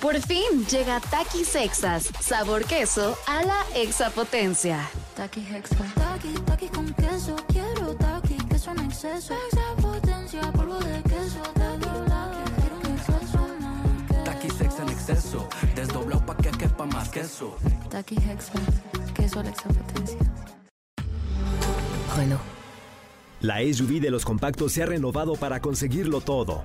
Por fin llega Takis Sexas, sabor queso a la exapotencia. Taki Hexa. Taki, taki con queso. Quiero taki, queso en exceso. Exapotencia, polvo de queso. Taki, taki, quiero un exceso más. Taki sex en exceso, desdoblado pa' que quepa más queso. Taki Hexa. Queso a la exapotencia. Renault. La SUV de los compactos se ha renovado para conseguirlo todo.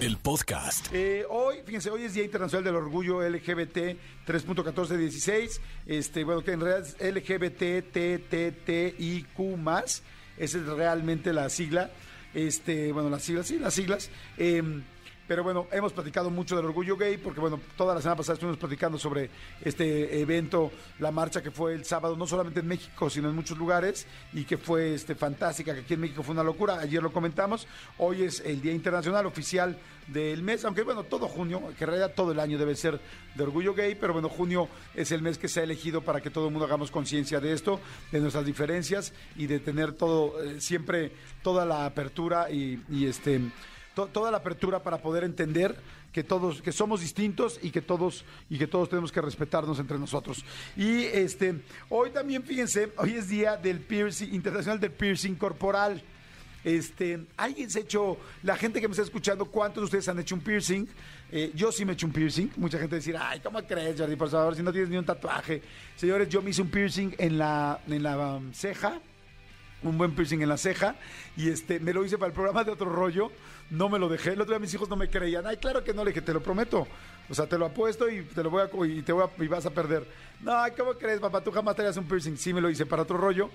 el podcast. Eh, hoy, fíjense, hoy es Día Internacional del Orgullo LGBT 3.1416. Este, bueno, que en realidad es LGBTTTIQ más. Esa es realmente la sigla. Este, bueno, las siglas, sí, las siglas. Em, pero bueno, hemos platicado mucho del orgullo gay porque bueno, toda la semana pasada estuvimos platicando sobre este evento, la marcha que fue el sábado, no solamente en México, sino en muchos lugares y que fue este fantástica, que aquí en México fue una locura. Ayer lo comentamos. Hoy es el Día Internacional oficial del mes, aunque bueno, todo junio, que en realidad todo el año debe ser de orgullo gay, pero bueno, junio es el mes que se ha elegido para que todo el mundo hagamos conciencia de esto, de nuestras diferencias y de tener todo, eh, siempre toda la apertura y, y este to- toda la apertura para poder entender que todos que somos distintos y que todos y que todos tenemos que respetarnos entre nosotros. Y este hoy también fíjense, hoy es día del piercing internacional del piercing corporal. Este, ¿alguien se ha hecho, la gente que me está escuchando, cuántos de ustedes han hecho un piercing? Eh, yo sí me he hecho un piercing. Mucha gente decir, ay, ¿cómo crees, Jordi? Por favor, si no tienes ni un tatuaje. Señores, yo me hice un piercing en la, en la um, ceja un buen piercing en la ceja y este me lo hice para el programa de otro rollo, no me lo dejé. El otro día mis hijos no me creían. Ay, claro que no, le dije, te lo prometo. O sea, te lo apuesto y te lo voy a y te voy a, y vas a perder. No, ¿cómo crees, papá? Tú jamás te harías un piercing. Sí me lo hice para otro rollo.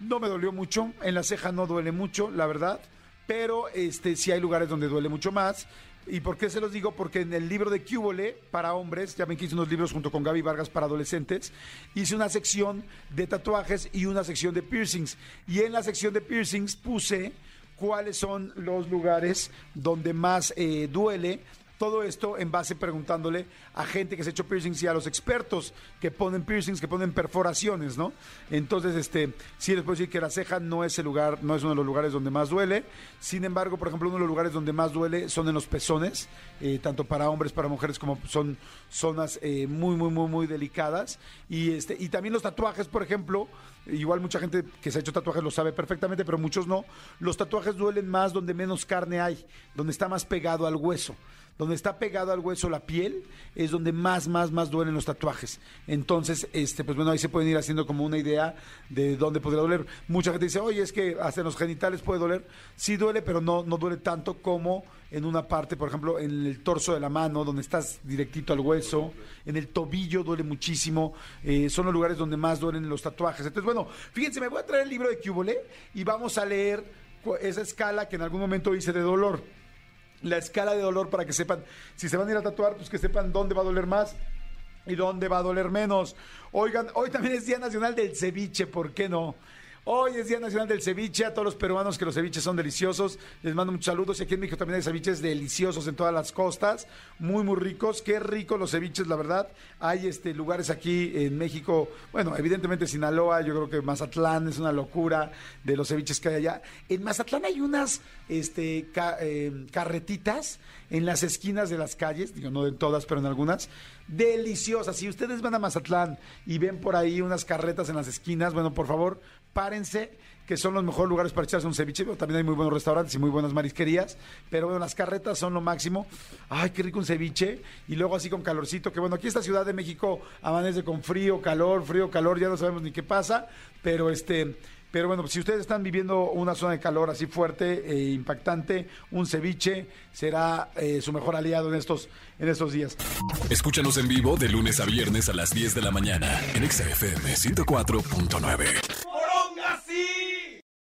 No me dolió mucho, en la ceja no duele mucho, la verdad, pero este sí hay lugares donde duele mucho más. ¿Y por qué se los digo? Porque en el libro de Cúbole para hombres, ya ven que hice unos libros junto con Gaby Vargas para adolescentes, hice una sección de tatuajes y una sección de piercings. Y en la sección de piercings puse cuáles son los lugares donde más eh, duele. Todo esto en base preguntándole a gente que se ha hecho piercings y a los expertos que ponen piercings, que ponen perforaciones, ¿no? Entonces, este, sí les puedo decir que la ceja no es el lugar, no es uno de los lugares donde más duele. Sin embargo, por ejemplo, uno de los lugares donde más duele son en los pezones, eh, tanto para hombres, para mujeres, como son zonas eh, muy, muy, muy, muy delicadas. Y este, y también los tatuajes, por ejemplo, igual mucha gente que se ha hecho tatuajes lo sabe perfectamente, pero muchos no. Los tatuajes duelen más donde menos carne hay, donde está más pegado al hueso donde está pegado al hueso la piel, es donde más, más, más duelen los tatuajes. Entonces, este, pues bueno, ahí se pueden ir haciendo como una idea de dónde podría doler. Mucha gente dice, oye, es que hasta en los genitales puede doler. Sí duele, pero no, no duele tanto como en una parte, por ejemplo, en el torso de la mano, donde estás directito al hueso, en el tobillo duele muchísimo, eh, son los lugares donde más duelen los tatuajes. Entonces, bueno, fíjense, me voy a traer el libro de Cúbole y vamos a leer esa escala que en algún momento hice de dolor la escala de dolor para que sepan, si se van a ir a tatuar, pues que sepan dónde va a doler más y dónde va a doler menos. Oigan, hoy también es Día Nacional del Ceviche, ¿por qué no? Hoy es Día Nacional del Ceviche, a todos los peruanos que los ceviches son deliciosos, les mando muchos saludos y aquí en México también hay ceviches deliciosos en todas las costas, muy muy ricos, qué ricos los ceviches, la verdad. Hay este lugares aquí en México, bueno, evidentemente Sinaloa, yo creo que Mazatlán es una locura de los ceviches que hay allá. En Mazatlán hay unas este ca- eh, carretitas en las esquinas de las calles, digo no en todas, pero en algunas, deliciosas. Si ustedes van a Mazatlán y ven por ahí unas carretas en las esquinas, bueno, por favor, párense, que son los mejores lugares para echarse un ceviche. Pero También hay muy buenos restaurantes y muy buenas marisquerías, pero bueno, las carretas son lo máximo. Ay, qué rico un ceviche. Y luego así con calorcito, que bueno, aquí esta Ciudad de México amanece con frío, calor, frío, calor, ya no sabemos ni qué pasa, pero este... Pero bueno, si ustedes están viviendo una zona de calor así fuerte e impactante, un ceviche será eh, su mejor aliado en estos, en estos días. Escúchanos en vivo de lunes a viernes a las 10 de la mañana en Exa FM 104.9.